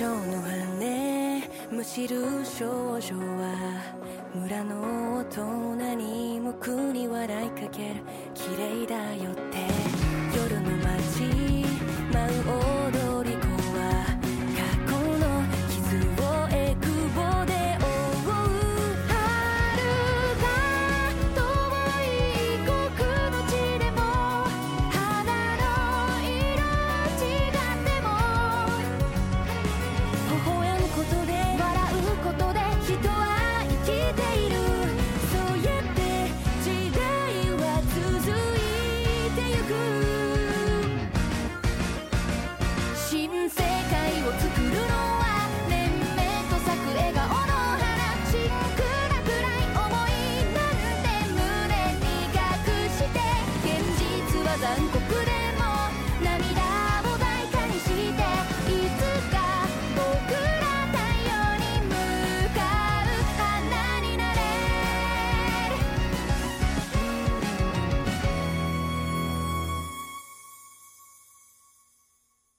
蝶の羽むしる少女は村の大人に無垢に笑いかける。綺麗だよって。きて